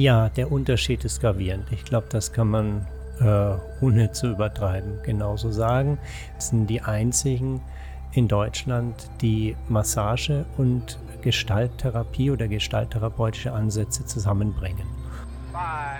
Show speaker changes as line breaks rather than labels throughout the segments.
Ja, der Unterschied ist gravierend. Ich glaube, das kann man äh, ohne zu übertreiben genauso sagen. Es sind die einzigen in Deutschland, die Massage und Gestalttherapie oder gestalttherapeutische Ansätze zusammenbringen. Five,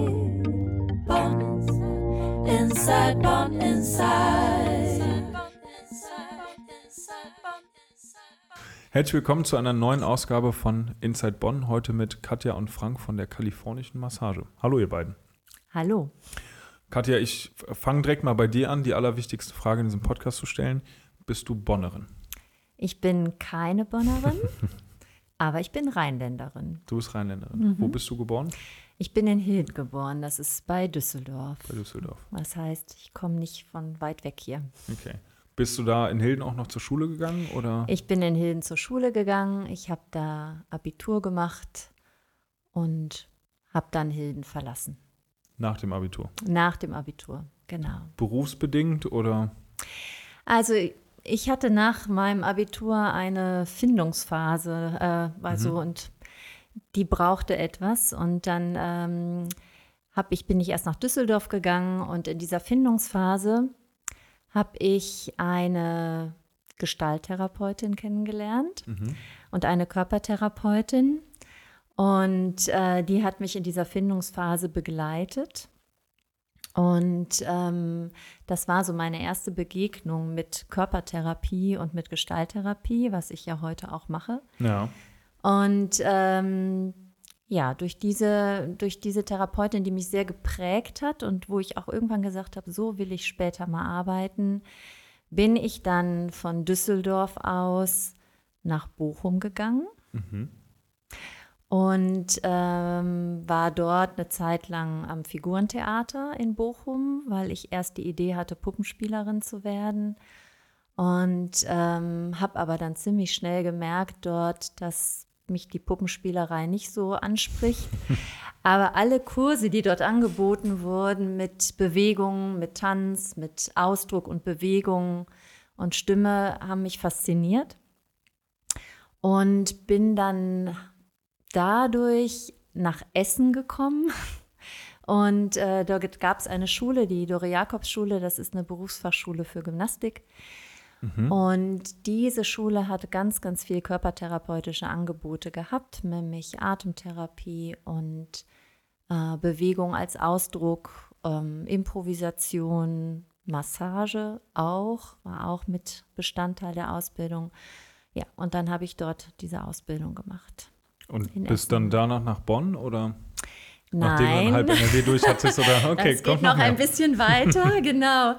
Inside Bonn Inside.
Herzlich willkommen zu einer neuen Ausgabe von Inside Bonn. Heute mit Katja und Frank von der kalifornischen Massage. Hallo, ihr beiden.
Hallo.
Katja, ich fange direkt mal bei dir an, die allerwichtigste Frage in diesem Podcast zu stellen. Bist du Bonnerin?
Ich bin keine Bonnerin, aber ich bin Rheinländerin.
Du bist Rheinländerin. Mhm. Wo bist du geboren?
Ich bin in Hild geboren, das ist bei Düsseldorf.
Bei Düsseldorf.
Das heißt, ich komme nicht von weit weg hier.
Okay. Bist du da in Hilden auch noch zur Schule gegangen? Oder?
Ich bin in Hilden zur Schule gegangen. Ich habe da Abitur gemacht und habe dann Hilden verlassen.
Nach dem Abitur?
Nach dem Abitur, genau.
Berufsbedingt oder?
Also ich hatte nach meinem Abitur eine Findungsphase, äh, also mhm. und die brauchte etwas und dann ähm, hab ich, bin ich erst nach Düsseldorf gegangen und in dieser Findungsphase habe ich eine Gestalttherapeutin kennengelernt mhm. und eine Körpertherapeutin. Und äh, die hat mich in dieser Findungsphase begleitet. Und ähm, das war so meine erste Begegnung mit Körpertherapie und mit Gestalttherapie, was ich ja heute auch mache.
Ja.
Und ähm, ja, durch diese, durch diese Therapeutin, die mich sehr geprägt hat und wo ich auch irgendwann gesagt habe, so will ich später mal arbeiten, bin ich dann von Düsseldorf aus nach Bochum gegangen. Mhm. Und ähm, war dort eine Zeit lang am Figurentheater in Bochum, weil ich erst die Idee hatte, Puppenspielerin zu werden. Und ähm, habe aber dann ziemlich schnell gemerkt dort, dass mich die Puppenspielerei nicht so anspricht. Aber alle Kurse, die dort angeboten wurden mit Bewegung, mit Tanz, mit Ausdruck und Bewegung und Stimme, haben mich fasziniert. Und bin dann dadurch nach Essen gekommen. Und äh, dort gab es eine Schule, die Dore Jakobs Schule, das ist eine Berufsfachschule für Gymnastik. Mhm. Und diese Schule hat ganz, ganz viel körpertherapeutische Angebote gehabt, nämlich Atemtherapie und äh, Bewegung als Ausdruck, ähm, Improvisation, Massage auch, war auch mit Bestandteil der Ausbildung. Ja, und dann habe ich dort diese Ausbildung gemacht.
Und bist dann danach nach Bonn oder?
Nein. Nachdem du dann
halb NRW durch hattest oder okay,
Es geht noch, noch ein bisschen weiter, genau.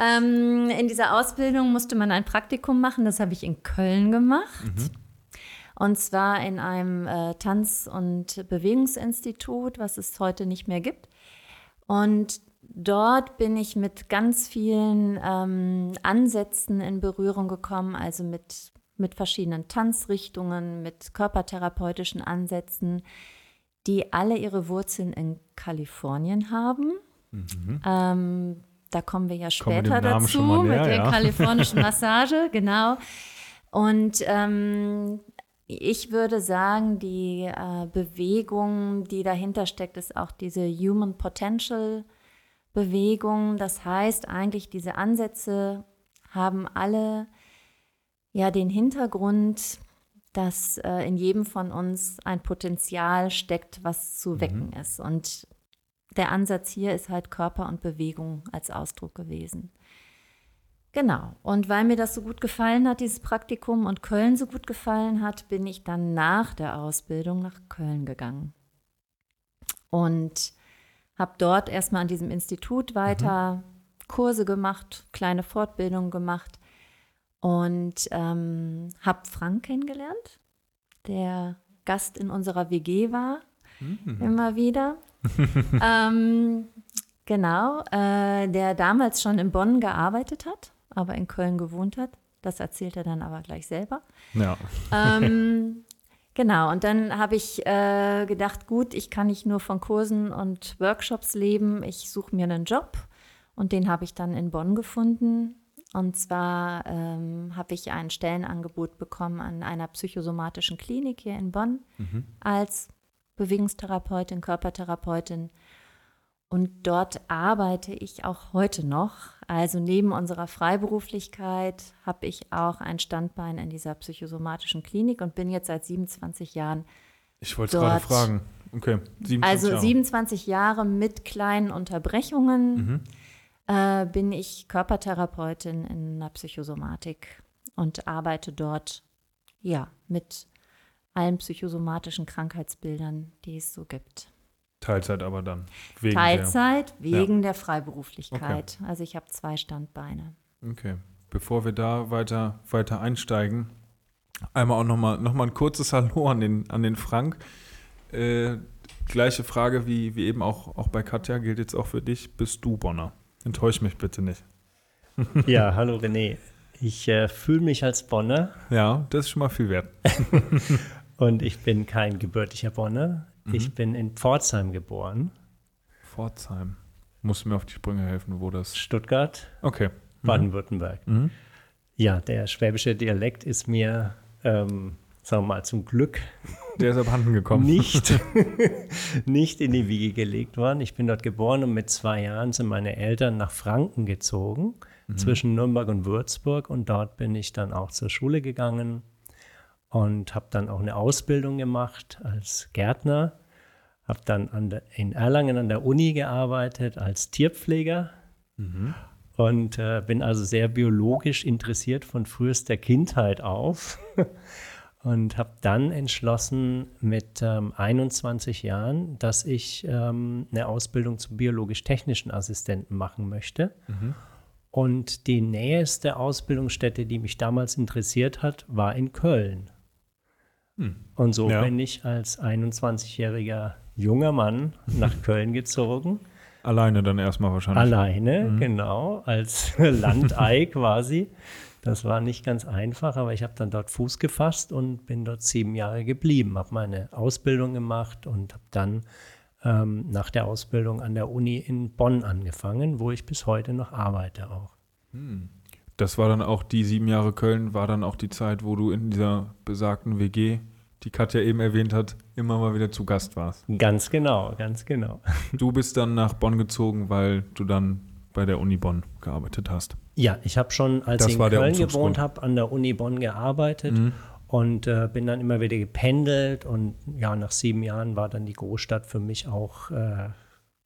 Ähm, in dieser Ausbildung musste man ein Praktikum machen, das habe ich in Köln gemacht. Mhm. Und zwar in einem äh, Tanz- und Bewegungsinstitut, was es heute nicht mehr gibt. Und dort bin ich mit ganz vielen ähm, Ansätzen in Berührung gekommen, also mit, mit verschiedenen Tanzrichtungen, mit körpertherapeutischen Ansätzen die alle ihre Wurzeln in Kalifornien haben. Mhm. Ähm, da kommen wir ja später dazu näher, mit der ja. kalifornischen Massage, genau. Und ähm, ich würde sagen, die äh, Bewegung, die dahinter steckt, ist auch diese Human Potential Bewegung. Das heißt eigentlich, diese Ansätze haben alle ja den Hintergrund, dass äh, in jedem von uns ein Potenzial steckt, was zu mhm. wecken ist. Und der Ansatz hier ist halt Körper und Bewegung als Ausdruck gewesen. Genau. Und weil mir das so gut gefallen hat, dieses Praktikum und Köln so gut gefallen hat, bin ich dann nach der Ausbildung nach Köln gegangen. Und habe dort erstmal an diesem Institut weiter mhm. Kurse gemacht, kleine Fortbildungen gemacht und ähm, habe Frank kennengelernt, der Gast in unserer WG war, mhm. immer wieder. ähm, genau, äh, der damals schon in Bonn gearbeitet hat, aber in Köln gewohnt hat. Das erzählt er dann aber gleich selber.
Ja.
Ähm, genau, und dann habe ich äh, gedacht, gut, ich kann nicht nur von Kursen und Workshops leben, ich suche mir einen Job. Und den habe ich dann in Bonn gefunden. Und zwar ähm, habe ich ein Stellenangebot bekommen an einer psychosomatischen Klinik hier in Bonn mhm. als Bewegungstherapeutin, Körpertherapeutin. Und dort arbeite ich auch heute noch. Also neben unserer Freiberuflichkeit habe ich auch ein Standbein in dieser psychosomatischen Klinik und bin jetzt seit 27 Jahren.
Ich wollte es gerade fragen. Okay,
27 also Jahre. 27 Jahre mit kleinen Unterbrechungen. Mhm äh, bin ich Körpertherapeutin in der Psychosomatik und arbeite dort ja mit allen psychosomatischen Krankheitsbildern, die es so gibt.
Teilzeit aber dann.
Wegen Teilzeit der, wegen ja. der Freiberuflichkeit. Okay. Also ich habe zwei Standbeine.
Okay. Bevor wir da weiter, weiter einsteigen, einmal auch nochmal noch mal ein kurzes Hallo an den, an den Frank. Äh, gleiche Frage wie, wie eben auch, auch bei Katja, gilt jetzt auch für dich. Bist du Bonner? Enttäusch mich bitte nicht.
ja, hallo René. Ich äh, fühle mich als Bonner.
Ja, das ist schon mal viel wert.
Und ich bin kein gebürtiger Bonner. Mhm. Ich bin in Pforzheim geboren.
Pforzheim. Musst du mir auf die Sprünge helfen, wo das?
Stuttgart.
Okay.
Mhm. Baden-Württemberg. Mhm. Ja, der schwäbische Dialekt ist mir, ähm, sagen wir mal, zum Glück
der ist abhanden gekommen.
Nicht, nicht in die Wiege gelegt worden. Ich bin dort geboren und mit zwei Jahren sind meine Eltern nach Franken gezogen, mhm. zwischen Nürnberg und Würzburg. Und dort bin ich dann auch zur Schule gegangen und habe dann auch eine Ausbildung gemacht als Gärtner. Habe dann der, in Erlangen an der Uni gearbeitet als Tierpfleger. Mhm. Und äh, bin also sehr biologisch interessiert von frühester Kindheit auf. Und habe dann entschlossen mit ähm, 21 Jahren, dass ich ähm, eine Ausbildung zum biologisch-technischen Assistenten machen möchte. Mhm. Und die nächste Ausbildungsstätte, die mich damals interessiert hat, war in Köln. Mhm. Und so ja. bin ich als 21-jähriger junger Mann nach Köln gezogen.
Alleine dann erstmal wahrscheinlich.
Alleine, mhm. genau, als Landei quasi. Das war nicht ganz einfach, aber ich habe dann dort Fuß gefasst und bin dort sieben Jahre geblieben, habe meine Ausbildung gemacht und habe dann ähm, nach der Ausbildung an der Uni in Bonn angefangen, wo ich bis heute noch arbeite auch. Hm.
Das war dann auch die sieben Jahre Köln, war dann auch die Zeit, wo du in dieser besagten WG, die Katja eben erwähnt hat, immer mal wieder zu Gast warst.
Ganz genau, ganz genau.
Du bist dann nach Bonn gezogen, weil du dann bei der Uni Bonn gearbeitet hast.
Ja, ich habe schon, als das ich in Köln gewohnt habe, an der Uni Bonn gearbeitet mhm. und äh, bin dann immer wieder gependelt und ja, nach sieben Jahren war dann die Großstadt für mich auch äh,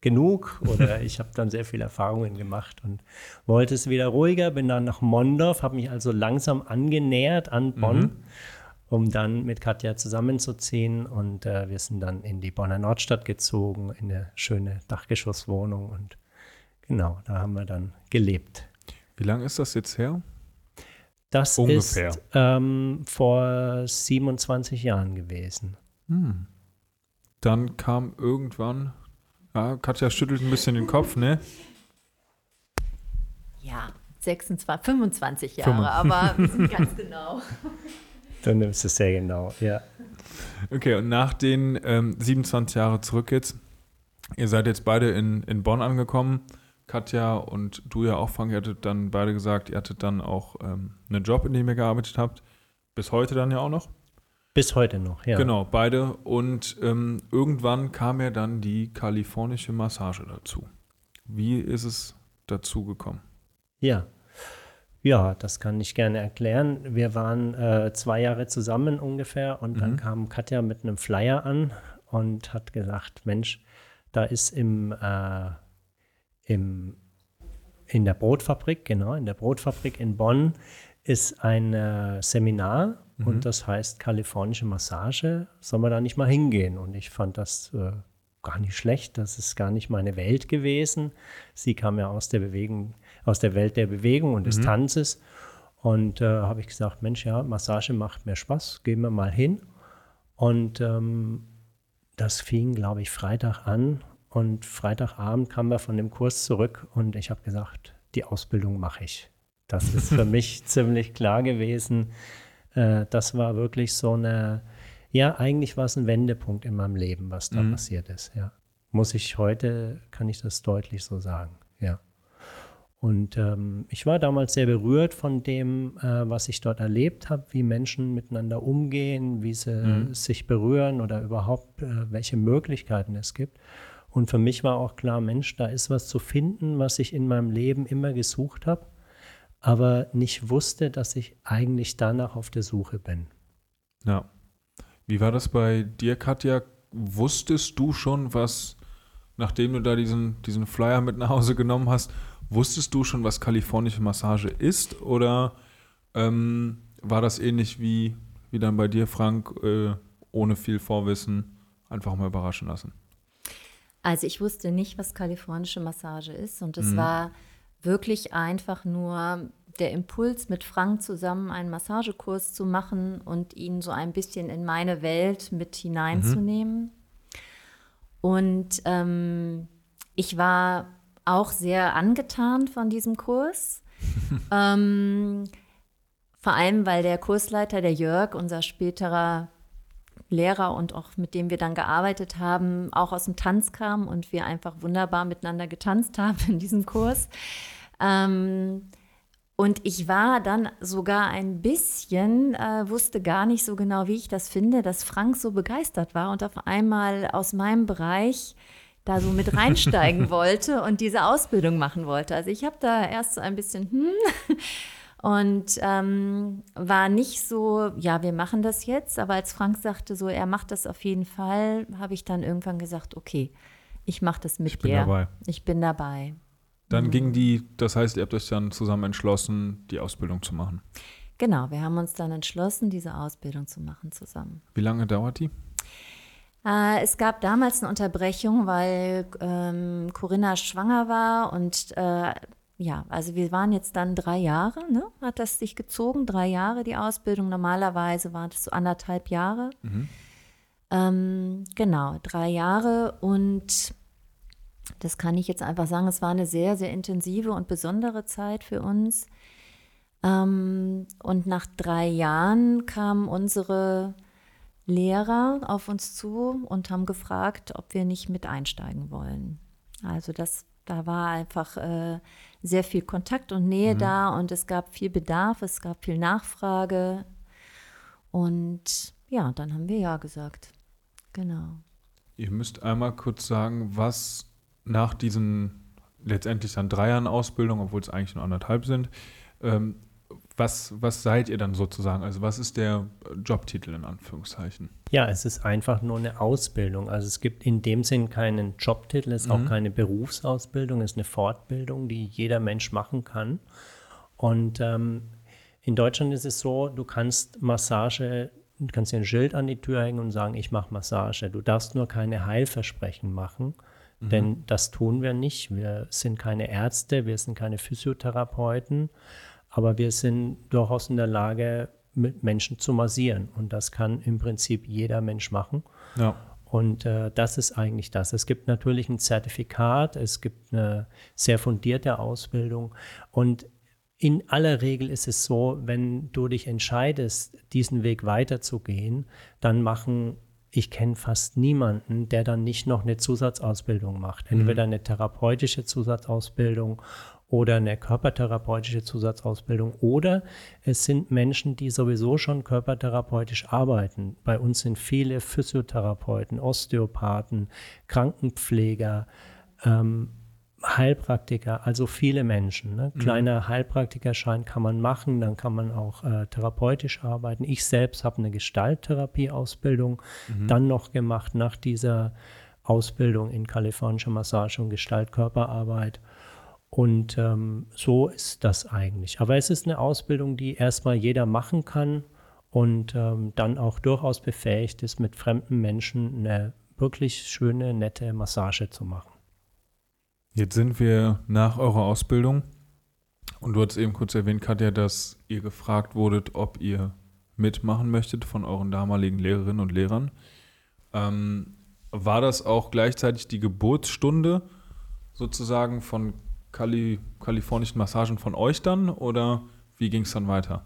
genug oder ich habe dann sehr viele Erfahrungen gemacht und wollte es wieder ruhiger, bin dann nach Mondorf, habe mich also langsam angenähert an Bonn. Mhm um dann mit Katja zusammenzuziehen. Und äh, wir sind dann in die Bonner Nordstadt gezogen, in eine schöne Dachgeschosswohnung. Und Genau, da haben wir dann gelebt.
Wie lange ist das jetzt her?
Das Ungefähr. ist ähm, vor 27 Jahren gewesen. Hm.
Dann kam irgendwann, ja, Katja schüttelt ein bisschen den Kopf, ne?
Ja, 26, 25 Jahre, 25. aber wir sind ganz genau.
Du nimmst es sehr genau, ja.
Okay, und nach den ähm, 27 Jahren zurück jetzt, ihr seid jetzt beide in, in Bonn angekommen. Katja und du ja auch, Frank, ihr hattet dann beide gesagt, ihr hattet dann auch ähm, einen Job, in dem ihr gearbeitet habt. Bis heute dann ja auch noch?
Bis heute noch, ja.
Genau, beide. Und ähm, irgendwann kam ja dann die kalifornische Massage dazu. Wie ist es dazu gekommen?
Ja. Ja, das kann ich gerne erklären. Wir waren äh, zwei Jahre zusammen ungefähr und mhm. dann kam Katja mit einem Flyer an und hat gesagt, Mensch, da ist im äh, im, in der Brotfabrik, genau, in der Brotfabrik in Bonn ist ein äh, Seminar mhm. und das heißt kalifornische Massage. Soll man da nicht mal hingehen? Und ich fand das äh, gar nicht schlecht. Das ist gar nicht meine Welt gewesen. Sie kam ja aus der Bewegung, aus der Welt der Bewegung und des
Mhm.
Tanzes. Und äh, habe ich gesagt, Mensch, ja, Massage macht mir Spaß, gehen wir mal hin. Und ähm, das fing, glaube ich, Freitag an. Und Freitagabend kamen wir von dem Kurs zurück und ich habe gesagt, die Ausbildung mache ich. Das ist für mich ziemlich klar gewesen. Äh, das war wirklich so eine, ja, eigentlich war es ein Wendepunkt in meinem Leben, was da
Mhm.
passiert ist, ja. Muss ich heute, kann ich das deutlich so sagen, ja. Und ähm, ich war damals sehr berührt von dem, äh, was ich dort erlebt habe, wie Menschen miteinander umgehen, wie sie
Mhm.
sich berühren oder überhaupt, äh, welche Möglichkeiten es gibt. Und für mich war auch klar, Mensch, da ist was zu finden, was ich in meinem Leben immer gesucht habe, aber nicht wusste, dass ich eigentlich danach auf der Suche bin.
Ja. Wie war das bei dir, Katja? Wusstest du schon, was, nachdem du da diesen, diesen Flyer mit nach Hause genommen hast, wusstest du schon, was kalifornische Massage ist? Oder ähm, war das ähnlich wie, wie dann bei dir, Frank, äh, ohne viel Vorwissen, einfach mal überraschen lassen?
Also ich wusste nicht, was kalifornische Massage ist und es
Mhm.
war wirklich einfach nur der Impuls, mit Frank zusammen einen Massagekurs zu machen und ihn so ein bisschen in meine Welt mit hineinzunehmen. Und ähm, ich war auch sehr angetan von diesem Kurs. ähm, vor allem, weil der Kursleiter, der Jörg, unser späterer Lehrer und auch mit dem wir dann gearbeitet haben, auch aus dem Tanz kam und wir einfach wunderbar miteinander getanzt haben in diesem Kurs. Ähm, und ich war dann sogar ein bisschen, äh, wusste gar nicht so genau, wie ich das finde, dass Frank so begeistert war und auf einmal aus meinem Bereich da so mit reinsteigen wollte und diese Ausbildung machen wollte. Also ich habe da erst so ein bisschen, hm, und ähm, war nicht so, ja, wir machen das jetzt, aber als Frank sagte so, er macht das auf jeden Fall, habe ich dann irgendwann gesagt, okay, ich mache das mit
Ich bin
dir.
dabei.
Ich bin dabei.
Dann
Mhm.
ging die, das heißt, ihr habt euch dann zusammen entschlossen, die Ausbildung zu machen.
Genau, wir haben uns dann entschlossen, diese Ausbildung zu machen zusammen.
Wie lange dauert die?
Äh, es gab damals eine Unterbrechung, weil ähm, Corinna schwanger war und äh, ja, also wir waren jetzt dann drei Jahre, ne? Hat das sich gezogen, drei Jahre die Ausbildung. Normalerweise waren das so anderthalb Jahre. Ähm, genau, drei Jahre und das kann ich jetzt einfach sagen, es war eine sehr, sehr intensive und besondere Zeit für uns. Ähm, und nach drei Jahren kamen unsere Lehrer auf uns zu und haben gefragt, ob wir nicht mit einsteigen wollen. Also das, da war einfach äh, sehr viel Kontakt und Nähe da und es gab viel Bedarf, es gab viel Nachfrage. Und ja, dann haben wir ja gesagt. Genau.
Ihr müsst einmal kurz sagen, was nach diesen letztendlich dann drei Jahren Ausbildung, obwohl es eigentlich nur anderthalb sind, ähm, was, was seid ihr dann sozusagen? Also was ist der Jobtitel in Anführungszeichen?
Ja, es ist einfach nur eine Ausbildung. Also es gibt in dem Sinn keinen Jobtitel, es ist auch keine Berufsausbildung, es ist eine Fortbildung, die jeder Mensch machen kann. Und ähm, in Deutschland ist es so, du kannst Massage, du kannst dir ein Schild an die Tür hängen und sagen, ich mache Massage. Du darfst nur keine Heilversprechen machen, denn das tun wir nicht. Wir sind keine Ärzte, wir sind keine Physiotherapeuten, aber wir sind durchaus in der Lage, mit Menschen zu massieren. Und das kann im Prinzip jeder Mensch machen.
Ja.
Und äh, das ist eigentlich das. Es gibt natürlich ein Zertifikat, es gibt eine sehr fundierte Ausbildung. Und in aller Regel ist es so, wenn du dich entscheidest, diesen Weg weiterzugehen, dann machen, ich kenne fast niemanden, der dann nicht noch eine Zusatzausbildung macht. Entweder eine therapeutische Zusatzausbildung oder eine körpertherapeutische Zusatzausbildung oder es sind Menschen, die sowieso schon körpertherapeutisch arbeiten. Bei uns sind viele Physiotherapeuten, Osteopathen, Krankenpfleger, ähm, Heilpraktiker, also viele Menschen. Ne? Kleiner Heilpraktikerschein kann man machen, dann kann man auch äh, therapeutisch arbeiten. Ich selbst habe eine Gestalttherapieausbildung dann noch gemacht nach dieser Ausbildung in kalifornischer Massage und Gestaltkörperarbeit. Und ähm, so ist das eigentlich. Aber es ist eine Ausbildung, die erstmal jeder machen kann und ähm, dann auch durchaus befähigt ist, mit fremden Menschen eine wirklich schöne, nette Massage zu machen.
Jetzt sind wir nach eurer Ausbildung Und du hast eben kurz erwähnt, Katja, dass ihr gefragt wurdet, ob ihr mitmachen möchtet von euren damaligen Lehrerinnen und Lehrern. Ähm, war das auch gleichzeitig die Geburtsstunde sozusagen von Kali kalifornischen Massagen von euch dann oder wie ging es dann weiter?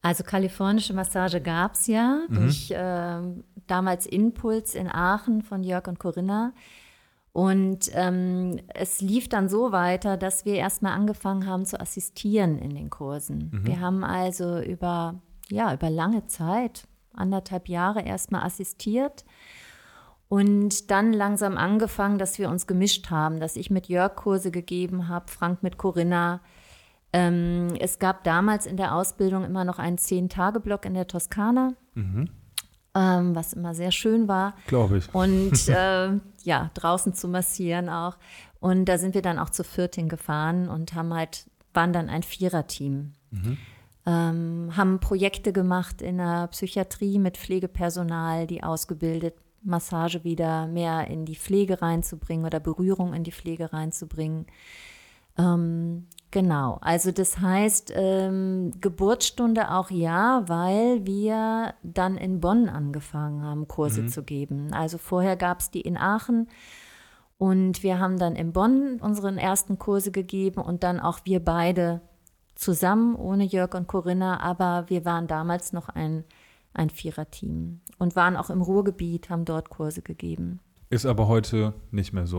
Also kalifornische Massage gab es ja
Mhm.
durch äh, damals Impuls in Aachen von Jörg und Corinna. Und ähm, es lief dann so weiter, dass wir erstmal angefangen haben zu assistieren in den Kursen. Wir haben also über, ja, über lange Zeit, anderthalb Jahre erstmal assistiert und dann langsam angefangen, dass wir uns gemischt haben, dass ich mit Jörg Kurse gegeben habe, Frank mit Corinna. Ähm, es gab damals in der Ausbildung immer noch einen Zehn-Tage-Block in der Toskana, ähm, was immer sehr schön war.
Glaube ich.
Und äh, ja, draußen zu massieren auch. Und da sind wir dann auch zu viert hingefahren und haben halt, waren dann ein Viererteam. Ähm, haben Projekte gemacht in der Psychiatrie mit Pflegepersonal, die ausgebildet, Massage wieder mehr in die Pflege reinzubringen oder Berührung in die Pflege reinzubringen. Ähm, genau, also das heißt, ähm, Geburtsstunde auch ja, weil wir dann in Bonn angefangen haben, Kurse zu geben. Also vorher gab es die in Aachen und wir haben dann in Bonn unseren ersten Kurse gegeben und dann auch wir beide zusammen, ohne Jörg und Corinna, aber wir waren damals noch ein, ein Viererteam und waren auch im Ruhrgebiet, haben dort Kurse gegeben.
Ist aber heute nicht mehr so.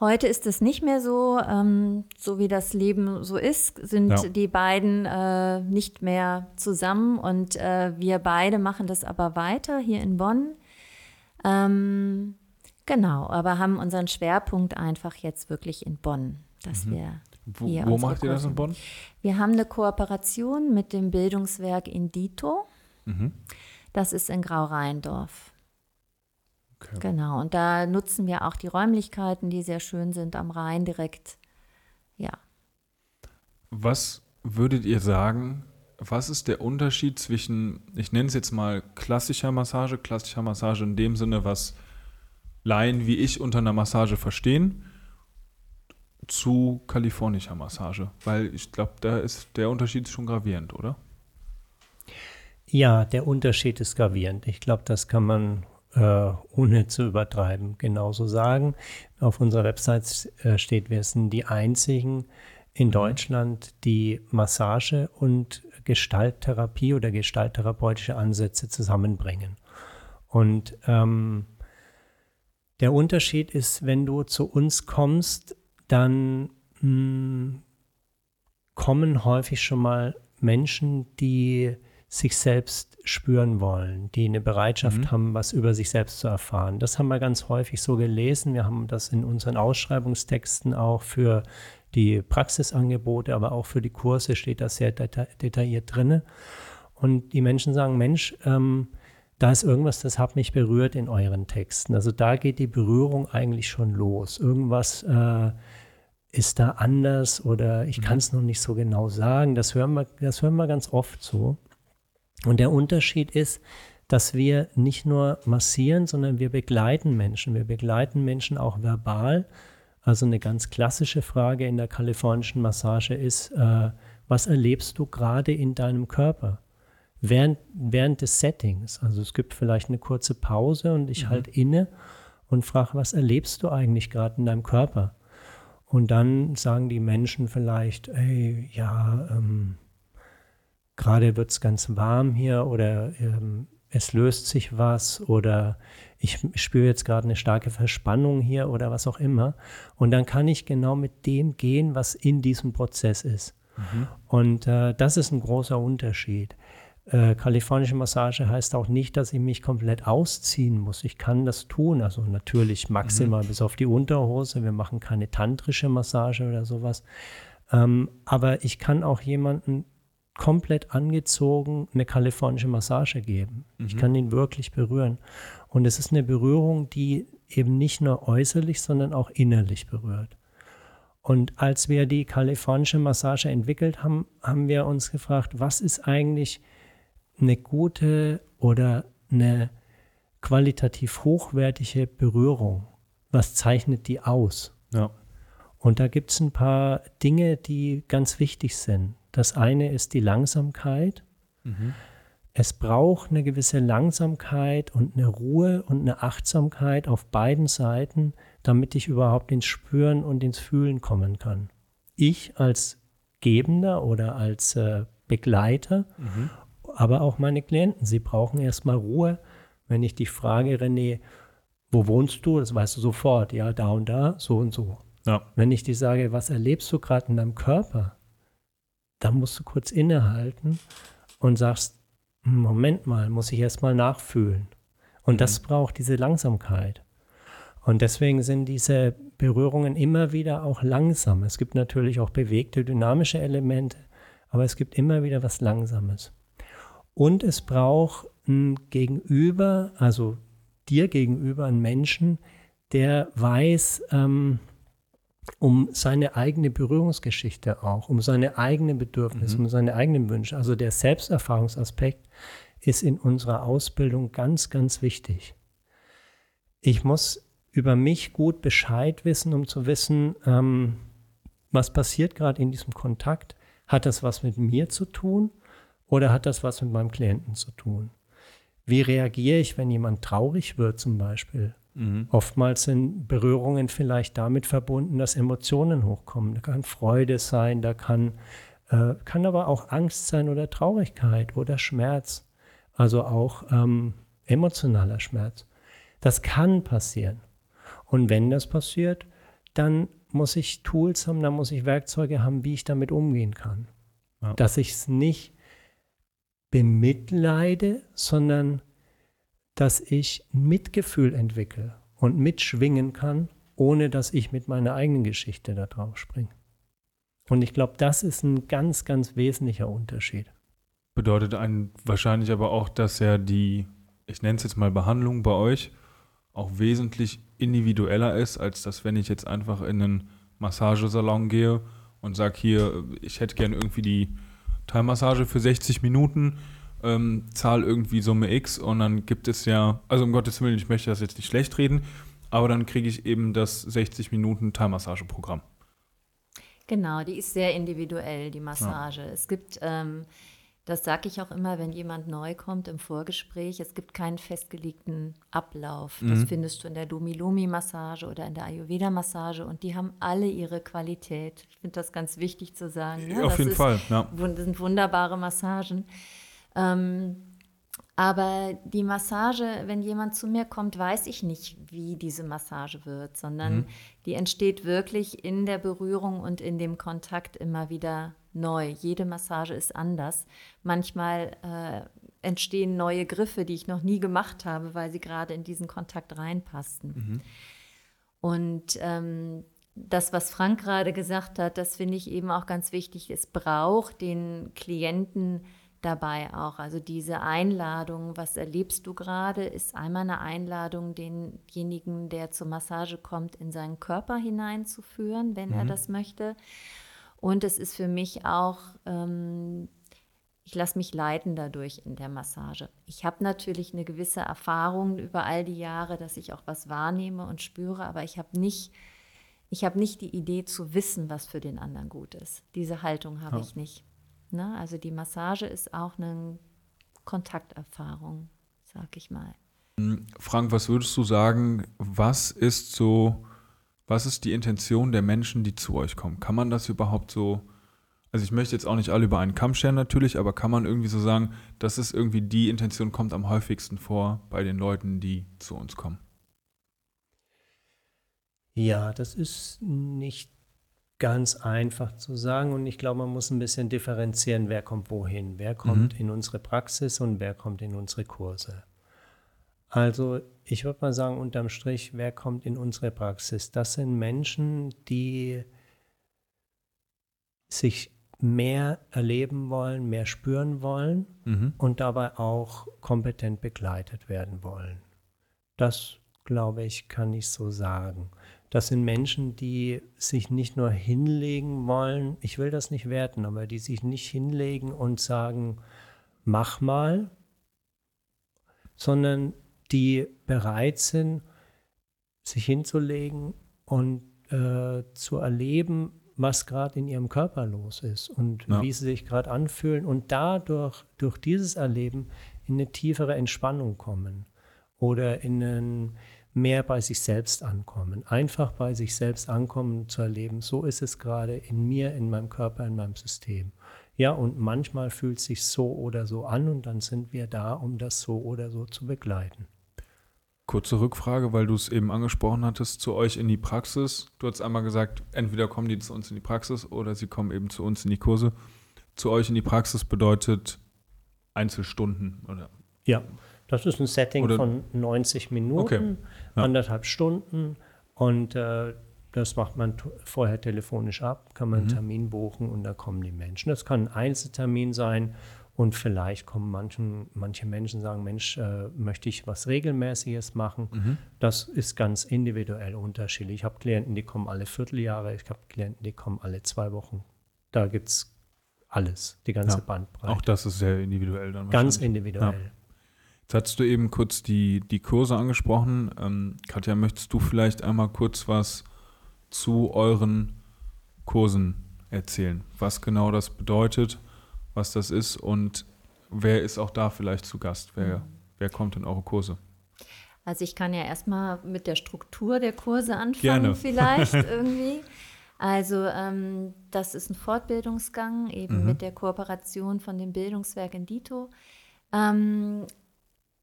Heute ist es nicht mehr so, ähm, so wie das Leben so ist, sind
Ja.
die beiden äh, nicht mehr zusammen und äh, wir beide machen das aber weiter hier in Bonn. Ähm, genau, aber haben unseren Schwerpunkt einfach jetzt wirklich in Bonn, dass wir
Wo, wo macht ihr das in Bonn?
Wir haben eine Kooperation mit dem Bildungswerk Indito.
Mhm.
Das ist in Grau-Rheindorf.
Okay.
Genau, und da nutzen wir auch die Räumlichkeiten, die sehr schön sind am Rhein direkt. Ja.
Was würdet ihr sagen, was ist der Unterschied zwischen, ich nenne es jetzt mal klassischer Massage, klassischer Massage in dem Sinne, was Laien wie ich unter einer Massage verstehen, zu kalifornischer Massage? Weil ich glaube, da ist der Unterschied schon gravierend, oder?
Ja, der Unterschied ist gravierend. Ich glaube, das kann man äh, ohne zu übertreiben genauso sagen. Auf unserer Website äh, steht, wir sind die einzigen in Deutschland, die Massage und Gestalttherapie oder gestalttherapeutische Ansätze zusammenbringen. Und ähm, der Unterschied ist, wenn du zu uns kommst, dann mh, kommen häufig schon mal Menschen, die sich selbst spüren wollen, die eine Bereitschaft haben, was über sich selbst zu erfahren. Das haben wir ganz häufig so gelesen. Wir haben das in unseren Ausschreibungstexten auch für die Praxisangebote, aber auch für die Kurse steht das sehr deta detailliert drin. Und die Menschen sagen, Mensch, ähm, da ist irgendwas, das hat mich berührt in euren Texten. Also da geht die Berührung eigentlich schon los. Irgendwas äh, ist da anders oder ich kann es noch nicht so genau sagen. Das hören, wir, das hören wir ganz oft so. Und der Unterschied ist, dass wir nicht nur massieren, sondern wir begleiten Menschen. Wir begleiten Menschen auch verbal. Also eine ganz klassische Frage in der kalifornischen Massage ist, äh, was erlebst du gerade in deinem Körper? Während, während des Settings. Also es gibt vielleicht eine kurze Pause und ich halt inne und frage, was erlebst du eigentlich gerade in deinem Körper? Und dann sagen die Menschen vielleicht, ey, ja, ähm, gerade wird es ganz warm hier oder ähm, es löst sich was oder ich spüre jetzt gerade eine starke Verspannung hier oder was auch immer. Und dann kann ich genau mit dem gehen, was in diesem Prozess ist. Und äh, das ist ein großer Unterschied. Äh, kalifornische Massage heißt auch nicht, dass ich mich komplett ausziehen muss. Ich kann das tun. Also natürlich maximal bis auf die Unterhose. Wir machen keine tantrische Massage oder sowas. Ähm, aber ich kann auch jemanden komplett angezogen eine kalifornische Massage geben. Ich kann ihn wirklich berühren. Und es ist eine Berührung, die eben nicht nur äußerlich, sondern auch innerlich berührt. Und als wir die kalifornische Massage entwickelt haben, haben wir uns gefragt, was ist eigentlich eine gute oder eine qualitativ hochwertige Berührung? Was zeichnet die aus?
Ja.
Und da gibt es ein paar Dinge, die ganz wichtig sind. Das eine ist die Langsamkeit. Mhm. Es braucht eine gewisse Langsamkeit und eine Ruhe und eine Achtsamkeit auf beiden Seiten, damit ich überhaupt ins Spüren und ins Fühlen kommen kann. Ich als Gebender oder als äh, Begleiter, mhm. aber auch meine Klienten, sie brauchen erstmal Ruhe. Wenn ich dich frage, René, wo wohnst du? Das weißt du sofort, ja, da und da, so und so. Ja. Wenn ich dir sage, was erlebst du gerade in deinem Körper, dann musst du kurz innehalten und sagst, Moment mal, muss ich erst mal nachfühlen. Und mhm. das braucht diese Langsamkeit. Und deswegen sind diese Berührungen immer wieder auch langsam. Es gibt natürlich auch bewegte, dynamische Elemente, aber es gibt immer wieder was Langsames. Und es braucht ein Gegenüber, also dir gegenüber, einen Menschen, der weiß, ähm, um seine eigene Berührungsgeschichte auch, um seine eigenen Bedürfnisse, mhm. um seine eigenen Wünsche. Also der Selbsterfahrungsaspekt ist in unserer Ausbildung ganz, ganz wichtig. Ich muss über mich gut Bescheid wissen, um zu wissen, ähm, was passiert gerade in diesem Kontakt. Hat das was mit mir zu tun oder hat das was mit meinem Klienten zu tun? Wie reagiere ich, wenn jemand traurig wird zum Beispiel? Mhm. Oftmals sind Berührungen vielleicht damit verbunden, dass Emotionen hochkommen. Da kann Freude sein, da kann, äh, kann aber auch Angst sein oder Traurigkeit oder Schmerz. Also auch ähm, emotionaler Schmerz. Das kann passieren. Und wenn das passiert, dann muss ich Tools haben, dann muss ich Werkzeuge haben, wie ich damit umgehen kann. Ja. Dass ich es nicht bemitleide, sondern dass ich Mitgefühl entwickle und mitschwingen kann, ohne dass ich mit meiner eigenen Geschichte da drauf springe. Und ich glaube, das ist ein ganz, ganz wesentlicher Unterschied.
Bedeutet einen wahrscheinlich aber auch, dass ja die, ich nenne es jetzt mal Behandlung bei euch, auch wesentlich individueller ist, als dass wenn ich jetzt einfach in einen Massagesalon gehe und sage hier, ich hätte gern irgendwie die Teilmassage für 60 Minuten ähm, zahl irgendwie Summe X und dann gibt es ja, also um Gottes Willen, ich möchte das jetzt nicht schlecht reden, aber dann kriege ich eben das 60 Minuten Thai-Massage-Programm.
Genau, die ist sehr individuell, die Massage. Ja. Es gibt, ähm, das sage ich auch immer, wenn jemand neu kommt im Vorgespräch, es gibt keinen festgelegten Ablauf. Mhm. Das findest du in der Lumi-Lumi-Massage oder in der Ayurveda-Massage und die haben alle ihre Qualität. Ich finde das ganz wichtig zu sagen.
Ne? Auf jeden ist, Fall, ja.
Das sind wunderbare Massagen. Ähm, aber die Massage, wenn jemand zu mir kommt, weiß ich nicht, wie diese Massage wird, sondern mhm. die entsteht wirklich in der Berührung und in dem Kontakt immer wieder neu. Jede Massage ist anders. Manchmal äh, entstehen neue Griffe, die ich noch nie gemacht habe, weil sie gerade in diesen Kontakt reinpassten. Mhm. Und ähm, das, was Frank gerade gesagt hat, das finde ich eben auch ganz wichtig. Es braucht den Klienten, dabei auch. Also diese Einladung, was erlebst du gerade, ist einmal eine Einladung, denjenigen, der zur Massage kommt, in seinen Körper hineinzuführen, wenn mhm. er das möchte. Und es ist für mich auch, ähm, ich lasse mich leiten dadurch in der Massage. Ich habe natürlich eine gewisse Erfahrung über all die Jahre, dass ich auch was wahrnehme und spüre, aber ich habe nicht, ich habe nicht die Idee zu wissen, was für den anderen gut ist. Diese Haltung habe oh. ich nicht. Ne? Also die Massage ist auch eine Kontakterfahrung, sag ich mal.
Frank, was würdest du sagen, was ist so, was ist die Intention der Menschen, die zu euch kommen? Kann man das überhaupt so, also ich möchte jetzt auch nicht alle über einen Kamm scheren natürlich, aber kann man irgendwie so sagen, das ist irgendwie die Intention, kommt am häufigsten vor bei den Leuten, die zu uns kommen?
Ja, das ist nicht ganz einfach zu sagen und ich glaube, man muss ein bisschen differenzieren, wer kommt wohin, wer kommt mhm. in unsere Praxis und wer kommt in unsere Kurse. Also ich würde mal sagen, unterm Strich, wer kommt in unsere Praxis? Das sind Menschen, die sich mehr erleben wollen, mehr spüren wollen mhm. und dabei auch kompetent begleitet werden wollen. Das, glaube ich, kann ich so sagen. Das sind Menschen, die sich nicht nur hinlegen wollen, ich will das nicht werten, aber die sich nicht hinlegen und sagen, mach mal, sondern die bereit sind, sich hinzulegen und äh, zu erleben, was gerade in ihrem Körper los ist und
Ja.
wie sie sich gerade anfühlen und dadurch, durch dieses Erleben, in eine tiefere Entspannung kommen oder in ein mehr bei sich selbst ankommen. Einfach bei sich selbst ankommen zu erleben, so ist es gerade in mir, in meinem Körper, in meinem System. Ja, und manchmal fühlt es sich so oder so an und dann sind wir da, um das so oder so zu begleiten.
Kurze Rückfrage, weil du es eben angesprochen hattest, zu euch in die Praxis. Du hast einmal gesagt, entweder kommen die zu uns in die Praxis oder sie kommen eben zu uns in die Kurse. Zu euch in die Praxis bedeutet Einzelstunden oder
Ja, das ist ein Setting
Oder-
von 90 Minuten,
Okay, ja.
anderthalb Stunden und äh, das macht man vorher telefonisch ab, kann man einen
Mhm.
Termin buchen und da kommen die Menschen. Das kann ein Einzeltermin sein und vielleicht kommen manchen, manche Menschen sagen, Mensch, äh, möchte ich was Regelmäßiges machen.
Mhm.
Das ist ganz individuell unterschiedlich. Ich habe Klienten, die kommen alle Vierteljahre, ich habe Klienten, die kommen alle zwei Wochen. Da gibt es alles, die ganze
Ja,
Bandbreite.
auch das ist sehr individuell dann
ganz individuell.
Jetzt hattest du eben kurz die, die Kurse angesprochen. Ähm, Katja, möchtest du vielleicht einmal kurz was zu euren Kursen erzählen? Was genau das bedeutet, was das ist und wer ist auch da vielleicht zu Gast? Wer, wer kommt in eure Kurse?
Also ich kann ja erstmal mit der Struktur der Kurse anfangen
Gerne.
vielleicht irgendwie. Also ähm, das ist ein Fortbildungsgang eben
Mhm.
mit der Kooperation von dem Bildungswerk in Dito. Ähm,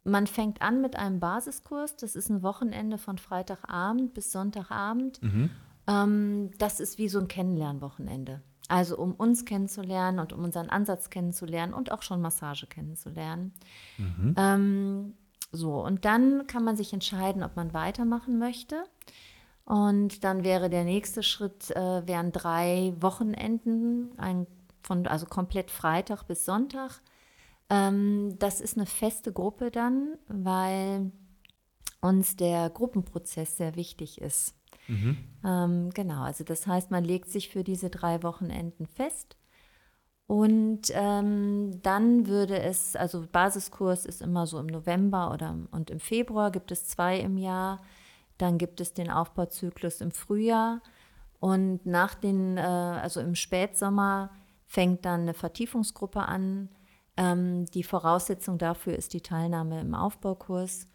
man fängt an mit einem Basiskurs. Das ist ein Wochenende von Freitagabend bis Sonntagabend. Ähm, das ist wie so ein Kennenlernwochenende. Also um uns kennenzulernen und um unseren Ansatz kennenzulernen und auch schon Massage kennenzulernen. Ähm, so, und dann kann man sich entscheiden, ob man weitermachen möchte. Und dann wäre der nächste Schritt, äh, wären drei Wochenenden, ein, von, also komplett Freitag bis Sonntag. Ähm, das ist eine feste Gruppe dann, weil uns der Gruppenprozess sehr wichtig ist. Ähm, genau, also das heißt, man legt sich für diese drei Wochenenden fest. Und ähm, dann würde es, also Basiskurs ist immer so im November oder und im Februar gibt es zwei im Jahr. Dann gibt es den Aufbauzyklus im Frühjahr. Und nach den, äh, also im Spätsommer fängt dann eine Vertiefungsgruppe an. Ähm, die Voraussetzung dafür ist die Teilnahme im Aufbaukurs.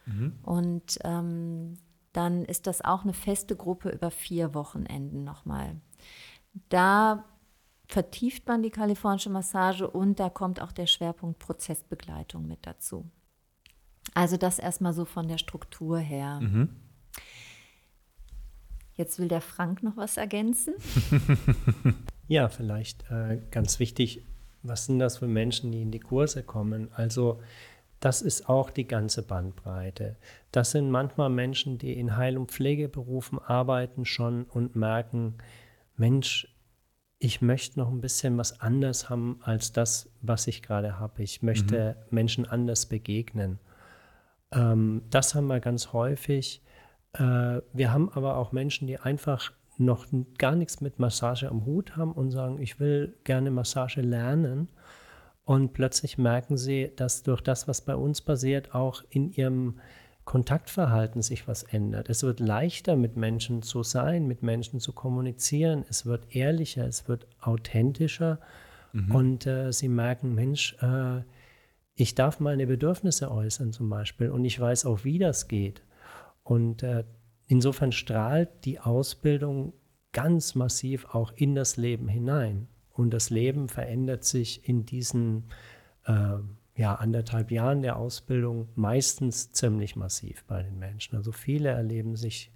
Und ähm, dann ist das auch eine feste Gruppe über vier Wochenenden nochmal. Da vertieft man die kalifornische Massage und da kommt auch der Schwerpunkt Prozessbegleitung mit dazu. Also das erstmal so von der Struktur her. Jetzt will der Frank noch was ergänzen.
Ja, vielleicht äh, ganz wichtig, was sind das für Menschen, die in die Kurse kommen? Also das ist auch die ganze Bandbreite. Das sind manchmal Menschen, die in Heil- und Pflegeberufen arbeiten schon und merken, Mensch, ich möchte noch ein bisschen was anders haben als das, was ich gerade habe. Ich möchte Menschen anders begegnen. Ähm, das haben wir ganz häufig. Äh, wir haben aber auch Menschen, die einfach noch gar nichts mit Massage am Hut haben und sagen, ich will gerne Massage lernen. Und plötzlich merken sie, dass durch das, was bei uns passiert, auch in ihrem Kontaktverhalten sich was ändert. Es wird leichter, mit Menschen zu sein, mit Menschen zu kommunizieren. Es wird ehrlicher, es wird authentischer. Und äh, sie merken, Mensch, äh, ich darf meine Bedürfnisse äußern zum Beispiel und ich weiß auch, wie das geht. Und äh, insofern strahlt die Ausbildung ganz massiv auch in das Leben hinein. Und das Leben verändert sich in diesen äh, ja, anderthalb Jahren der Ausbildung meistens ziemlich massiv bei den Menschen. Also viele erleben sich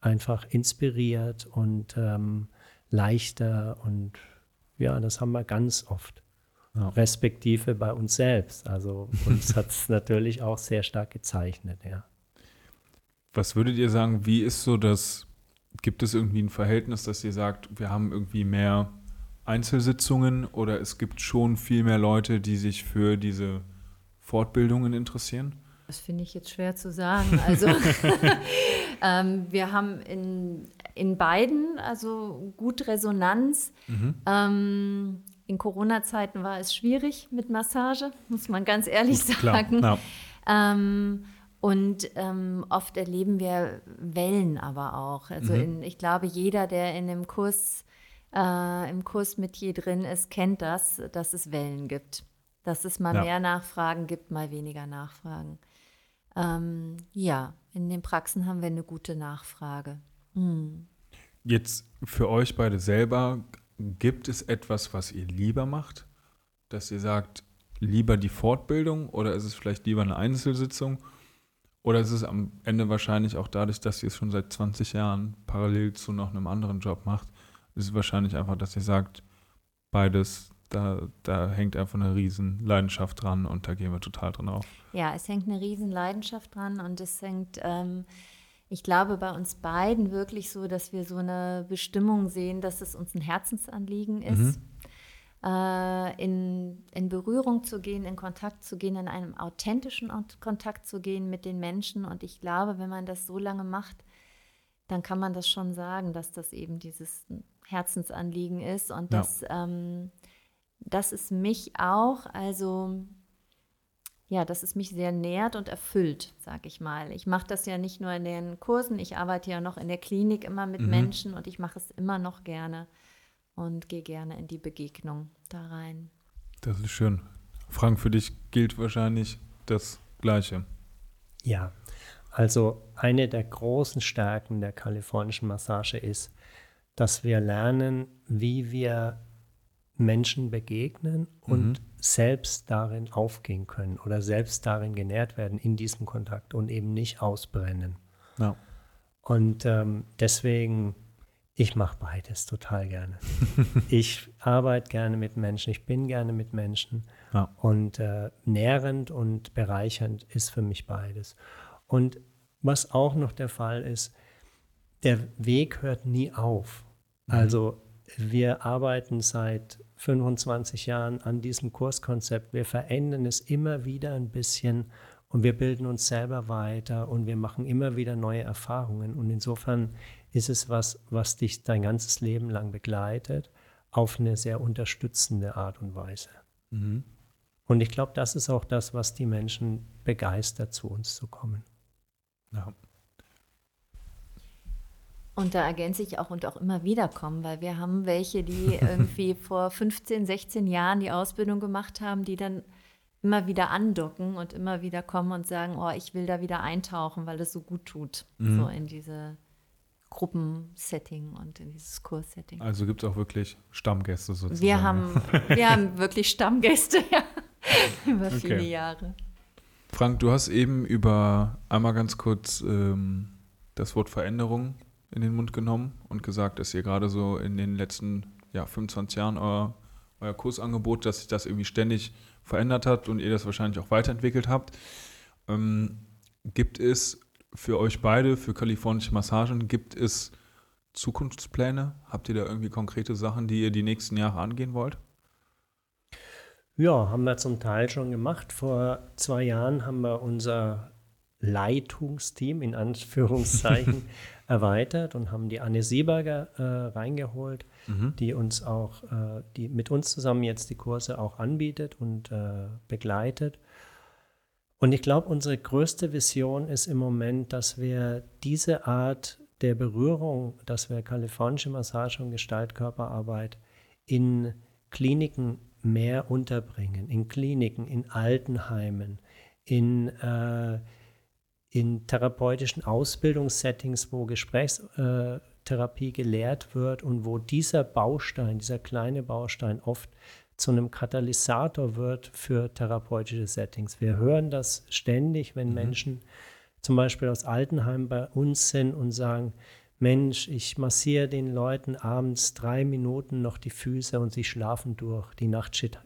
einfach inspiriert und ähm, leichter und ja, das haben wir ganz oft.
Ja.
Respektive bei uns selbst. Also uns hat es natürlich auch sehr stark gezeichnet, ja.
Was würdet ihr sagen, wie ist so das, gibt es irgendwie ein Verhältnis, dass ihr sagt, wir haben irgendwie mehr Einzelsitzungen oder es gibt schon viel mehr Leute, die sich für diese Fortbildungen interessieren?
Das finde ich jetzt schwer zu sagen. Also ähm, wir haben in, in beiden also gut Resonanz. Ähm, in Corona-Zeiten war es schwierig mit Massage, muss man ganz ehrlich
Klar,
sagen.
ja.
Ähm, Und ähm, oft erleben wir Wellen aber auch. Also
Mhm.
in, ich glaube, jeder, der in dem Kurs, äh, im Kursmetier drin ist, kennt das, dass es Wellen gibt. Dass es mal
Ja.
mehr Nachfragen gibt, mal weniger Nachfragen. Ähm, ja, in den Praxen haben wir eine gute Nachfrage. Hm.
Jetzt für euch beide selber, gibt es etwas, was ihr lieber macht? Dass ihr sagt, lieber die Fortbildung oder ist es vielleicht lieber eine Einzelsitzung? Oder ist es am Ende wahrscheinlich auch dadurch, dass ihr es schon seit 20 Jahren parallel zu noch einem anderen Job macht, ist es wahrscheinlich einfach, dass ihr sagt, beides, da, da hängt einfach eine riesen Leidenschaft dran und da gehen wir total dran auf.
Ja, es hängt eine riesen Leidenschaft dran und es hängt, ähm, ich glaube, bei uns beiden wirklich so, dass wir so eine Bestimmung sehen, dass es uns ein Herzensanliegen ist, äh, in, in Berührung zu gehen, in Kontakt zu gehen, in einem authentischen Ont- Kontakt zu gehen mit den Menschen. Und ich glaube, wenn man das so lange macht, dann kann man das schon sagen, dass das eben dieses Herzensanliegen ist und
Ja.
dass, ähm, dass es mich auch, also ja, dass es mich sehr nährt und erfüllt, sag ich mal. Ich mache das ja nicht nur in den Kursen, ich arbeite ja noch in der Klinik immer mit
Mhm.
Menschen und ich mache es immer noch gerne und gehe gerne in die Begegnung da rein.
Das ist schön. Frank, für dich gilt wahrscheinlich das Gleiche.
Ja, also eine der großen Stärken der kalifornischen Massage ist, dass wir lernen, wie wir Menschen begegnen und selbst darin aufgehen können oder selbst darin genährt werden in diesem Kontakt und eben nicht ausbrennen.
Ja.
Und ähm, deswegen, ich mache beides total gerne. ich arbeite gerne mit Menschen, ich bin gerne mit Menschen.
Ja.
Und äh, nährend und bereichernd ist für mich beides. Und was auch noch der Fall ist, der Weg hört nie auf. Also wir arbeiten seit 25 Jahren an diesem Kurskonzept. Wir verändern es immer wieder ein bisschen und wir bilden uns selber weiter und wir machen immer wieder neue Erfahrungen. Und insofern ist es was, was dich dein ganzes Leben lang begleitet, auf eine sehr unterstützende Art und Weise.
Mhm.
Und ich glaube, das ist auch das, was die Menschen begeistert, zu uns zu kommen.
Ja.
Und da ergänze ich auch und auch immer wieder kommen, weil wir haben welche, die irgendwie vor 15, 16 Jahren die Ausbildung gemacht haben, die dann immer wieder andocken und immer wieder kommen und sagen, oh, ich will da wieder eintauchen, weil das so gut tut,
Mhm.
so in diese Gruppensetting und in dieses Kurssetting.
Also gibt es auch wirklich Stammgäste sozusagen.
Wir haben, wir haben wirklich Stammgäste, ja, über
Okay.
viele Jahre.
Frank, du hast eben über einmal ganz kurz ähm, das Wort Veränderung in den Mund genommen und gesagt, dass ihr gerade so in den letzten ja, 25 Jahren euer, euer Kursangebot, dass sich das irgendwie ständig verändert hat und ihr das wahrscheinlich auch weiterentwickelt habt. Ähm, gibt es für euch beide, für kalifornische Massagen, gibt es Zukunftspläne? Habt ihr da irgendwie konkrete Sachen, die ihr die nächsten Jahre angehen wollt?
Ja, haben wir zum Teil schon gemacht. Vor zwei Jahren haben wir unser Leitungsteam in Anführungszeichen erweitert und haben die Anne Sieberger äh, reingeholt, die uns auch, äh, die mit uns zusammen jetzt die Kurse auch anbietet und äh, begleitet. Und ich glaube, unsere größte Vision ist im Moment, dass wir diese Art der Berührung, dass wir kalifornische Massage und Gestaltkörperarbeit in Kliniken mehr unterbringen, in Kliniken, in Altenheimen, in, äh, in therapeutischen Ausbildungssettings, wo Gesprächstherapie äh, gelehrt wird und wo dieser Baustein, dieser kleine Baustein oft zu einem Katalysator wird für therapeutische Settings. Wir hören das ständig, wenn Menschen zum Beispiel aus Altenheim bei uns sind und sagen, Mensch, ich massiere den Leuten abends drei Minuten noch die Füße und sie schlafen durch. Die Nachtschicht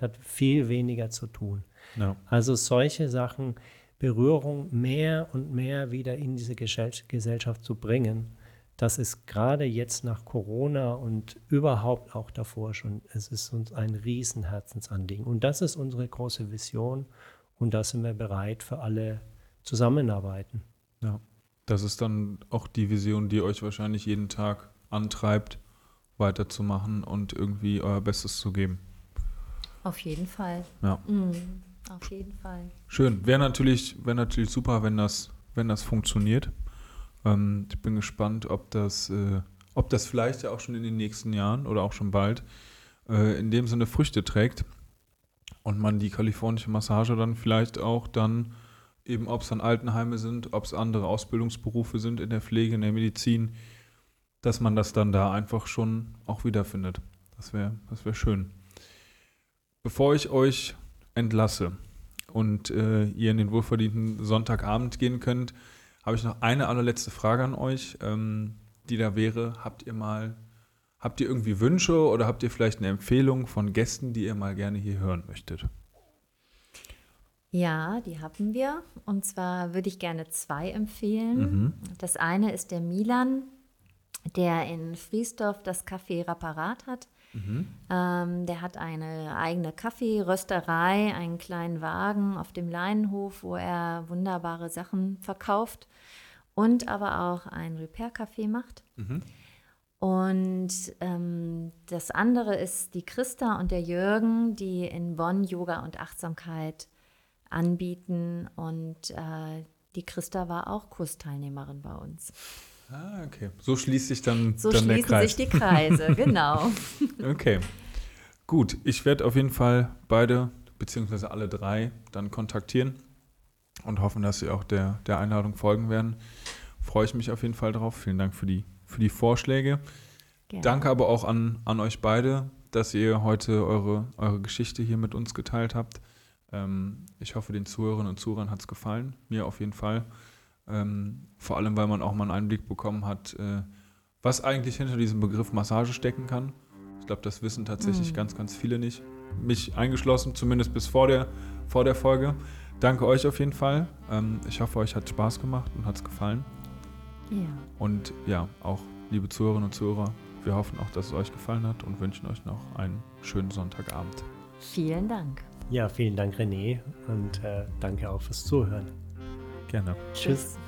hat viel weniger zu tun.
Ja.
Also solche Sachen, Berührung mehr und mehr wieder in diese Gesell Gesellschaft zu bringen, das ist gerade jetzt nach Corona und überhaupt auch davor schon, es ist uns ein Riesenherzensanliegen. Und das ist unsere große Vision und da sind wir bereit für alle zusammenarbeiten.
Ja. Das ist dann auch die Vision, die euch wahrscheinlich jeden Tag antreibt, weiterzumachen und irgendwie euer Bestes zu geben.
Auf jeden Fall.
Ja.
Mm. auf jeden Fall.
Schön. Wäre natürlich, wär natürlich super, wenn das, wenn das funktioniert. Ähm, ich bin gespannt, ob das, äh, ob das vielleicht ja auch schon in den nächsten Jahren oder auch schon bald äh, in dem Sinne Früchte trägt und man die kalifornische Massage dann vielleicht auch dann eben, ob es dann Altenheime sind, ob es andere Ausbildungsberufe sind in der Pflege, in der Medizin, dass man das dann da einfach schon auch wiederfindet. Das wäre das wär schön. Bevor ich euch entlasse und äh, ihr in den wohlverdienten Sonntagabend gehen könnt, habe ich noch eine allerletzte Frage an euch, ähm, die da wäre, habt ihr mal, habt ihr irgendwie Wünsche oder habt ihr vielleicht eine Empfehlung von Gästen, die ihr mal gerne hier hören möchtet?
Ja, die haben wir. Und zwar würde ich gerne zwei empfehlen.
Mhm.
Das eine ist der Milan, der in Friesdorf das Café Rapparat hat. Ähm, der hat eine eigene Kaffeerösterei, einen kleinen Wagen auf dem Leinenhof, wo er wunderbare Sachen verkauft und aber auch ein Repair-Café macht. Und ähm, das andere ist die Christa und der Jürgen, die in Bonn Yoga und Achtsamkeit anbieten. Und äh, die Christa war auch Kursteilnehmerin bei uns.
Ah, okay. So schließt sich dann,
So
dann der
schließen
Kreis.
sich die Kreise, genau.
Okay. Gut, ich werde auf jeden Fall beide, beziehungsweise alle drei, dann kontaktieren und hoffen, dass sie auch der, der Einladung folgen werden. Freue ich mich auf jeden Fall drauf. Vielen Dank für die, für die Vorschläge.
Gerne.
Danke aber auch an, an euch beide, dass ihr heute eure, eure Geschichte hier mit uns geteilt habt. Ähm, ich hoffe, den Zuhörerinnen und Zuhörern hat es gefallen. Mir auf jeden Fall. Ähm, vor allem, weil man auch mal einen Einblick bekommen hat, äh, was eigentlich hinter diesem Begriff Massage stecken kann. Ich glaube, das wissen tatsächlich
Mhm.
ganz, ganz viele nicht. Mich eingeschlossen, zumindest bis vor der, vor der Folge. Danke euch auf jeden Fall. Ähm, ich hoffe, euch hat Spaß gemacht und hat es gefallen.
Ja.
Und ja, auch liebe Zuhörerinnen und Zuhörer, wir hoffen auch, dass es euch gefallen hat und wünschen euch noch einen schönen Sonntagabend.
Vielen Dank.
Ja, vielen Dank, René. Und äh, danke auch fürs Zuhören.
Gerne.
Tschüss.
Tschüss.